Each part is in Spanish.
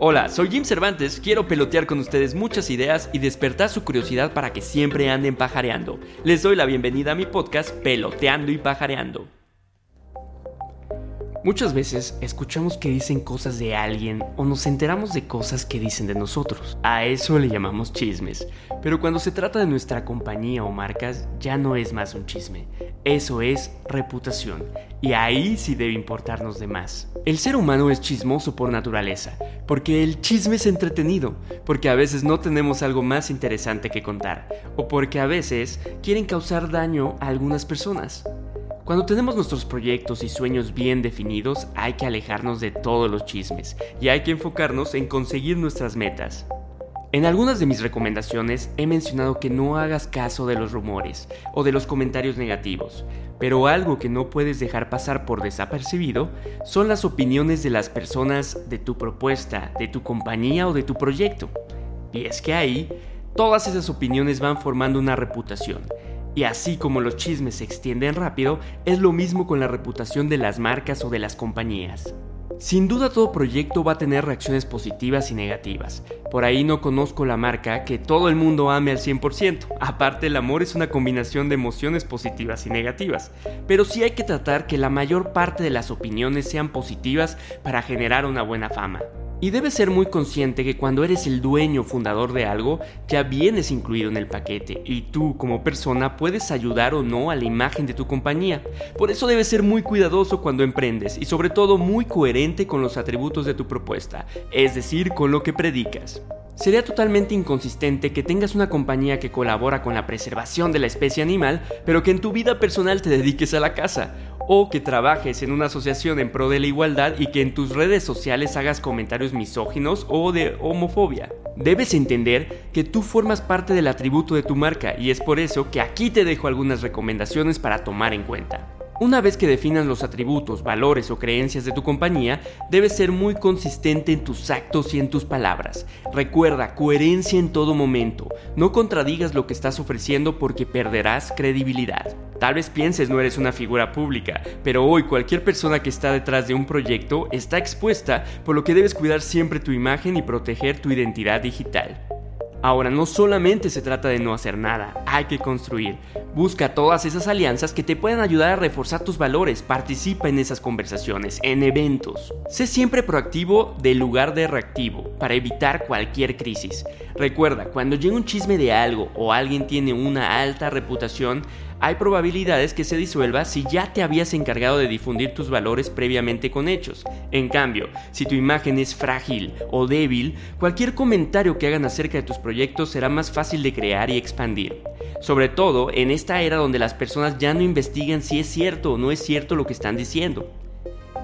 Hola, soy Jim Cervantes, quiero pelotear con ustedes muchas ideas y despertar su curiosidad para que siempre anden pajareando. Les doy la bienvenida a mi podcast Peloteando y Pajareando. Muchas veces escuchamos que dicen cosas de alguien o nos enteramos de cosas que dicen de nosotros. A eso le llamamos chismes. Pero cuando se trata de nuestra compañía o marcas, ya no es más un chisme. Eso es reputación. Y ahí sí debe importarnos de más. El ser humano es chismoso por naturaleza, porque el chisme es entretenido, porque a veces no tenemos algo más interesante que contar, o porque a veces quieren causar daño a algunas personas. Cuando tenemos nuestros proyectos y sueños bien definidos, hay que alejarnos de todos los chismes y hay que enfocarnos en conseguir nuestras metas. En algunas de mis recomendaciones he mencionado que no hagas caso de los rumores o de los comentarios negativos, pero algo que no puedes dejar pasar por desapercibido son las opiniones de las personas de tu propuesta, de tu compañía o de tu proyecto. Y es que ahí, todas esas opiniones van formando una reputación y así como los chismes se extienden rápido, es lo mismo con la reputación de las marcas o de las compañías. Sin duda todo proyecto va a tener reacciones positivas y negativas. Por ahí no conozco la marca que todo el mundo ame al 100%. Aparte el amor es una combinación de emociones positivas y negativas. Pero sí hay que tratar que la mayor parte de las opiniones sean positivas para generar una buena fama. Y debes ser muy consciente que cuando eres el dueño fundador de algo, ya vienes incluido en el paquete y tú como persona puedes ayudar o no a la imagen de tu compañía. Por eso debes ser muy cuidadoso cuando emprendes y sobre todo muy coherente con los atributos de tu propuesta, es decir, con lo que predicas. Sería totalmente inconsistente que tengas una compañía que colabora con la preservación de la especie animal, pero que en tu vida personal te dediques a la caza, o que trabajes en una asociación en pro de la igualdad y que en tus redes sociales hagas comentarios misóginos o de homofobia. Debes entender que tú formas parte del atributo de tu marca y es por eso que aquí te dejo algunas recomendaciones para tomar en cuenta. Una vez que definas los atributos, valores o creencias de tu compañía, debes ser muy consistente en tus actos y en tus palabras. Recuerda, coherencia en todo momento. No contradigas lo que estás ofreciendo porque perderás credibilidad. Tal vez pienses no eres una figura pública, pero hoy cualquier persona que está detrás de un proyecto está expuesta, por lo que debes cuidar siempre tu imagen y proteger tu identidad digital. Ahora, no solamente se trata de no hacer nada, hay que construir. Busca todas esas alianzas que te puedan ayudar a reforzar tus valores, participa en esas conversaciones, en eventos. Sé siempre proactivo del lugar de reactivo, para evitar cualquier crisis. Recuerda, cuando llega un chisme de algo o alguien tiene una alta reputación, hay probabilidades que se disuelva si ya te habías encargado de difundir tus valores previamente con hechos. En cambio, si tu imagen es frágil o débil, cualquier comentario que hagan acerca de tus proyectos será más fácil de crear y expandir. Sobre todo en esta era donde las personas ya no investigan si es cierto o no es cierto lo que están diciendo.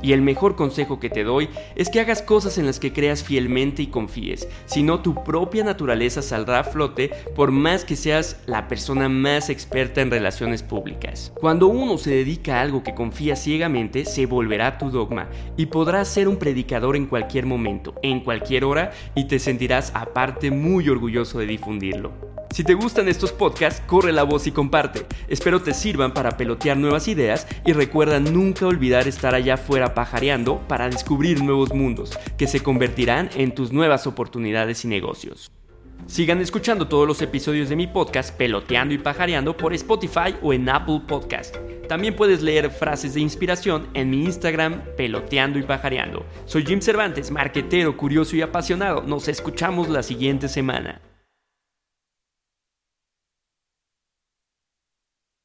Y el mejor consejo que te doy es que hagas cosas en las que creas fielmente y confíes, si no tu propia naturaleza saldrá a flote por más que seas la persona más experta en relaciones públicas. Cuando uno se dedica a algo que confía ciegamente, se volverá tu dogma y podrás ser un predicador en cualquier momento, en cualquier hora y te sentirás aparte muy orgulloso de difundirlo. Si te gustan estos podcasts, corre la voz y comparte. Espero te sirvan para pelotear nuevas ideas y recuerda nunca olvidar estar allá afuera pajareando para descubrir nuevos mundos que se convertirán en tus nuevas oportunidades y negocios. Sigan escuchando todos los episodios de mi podcast Peloteando y Pajareando por Spotify o en Apple Podcast. También puedes leer frases de inspiración en mi Instagram Peloteando y Pajareando. Soy Jim Cervantes, marquetero, curioso y apasionado. Nos escuchamos la siguiente semana.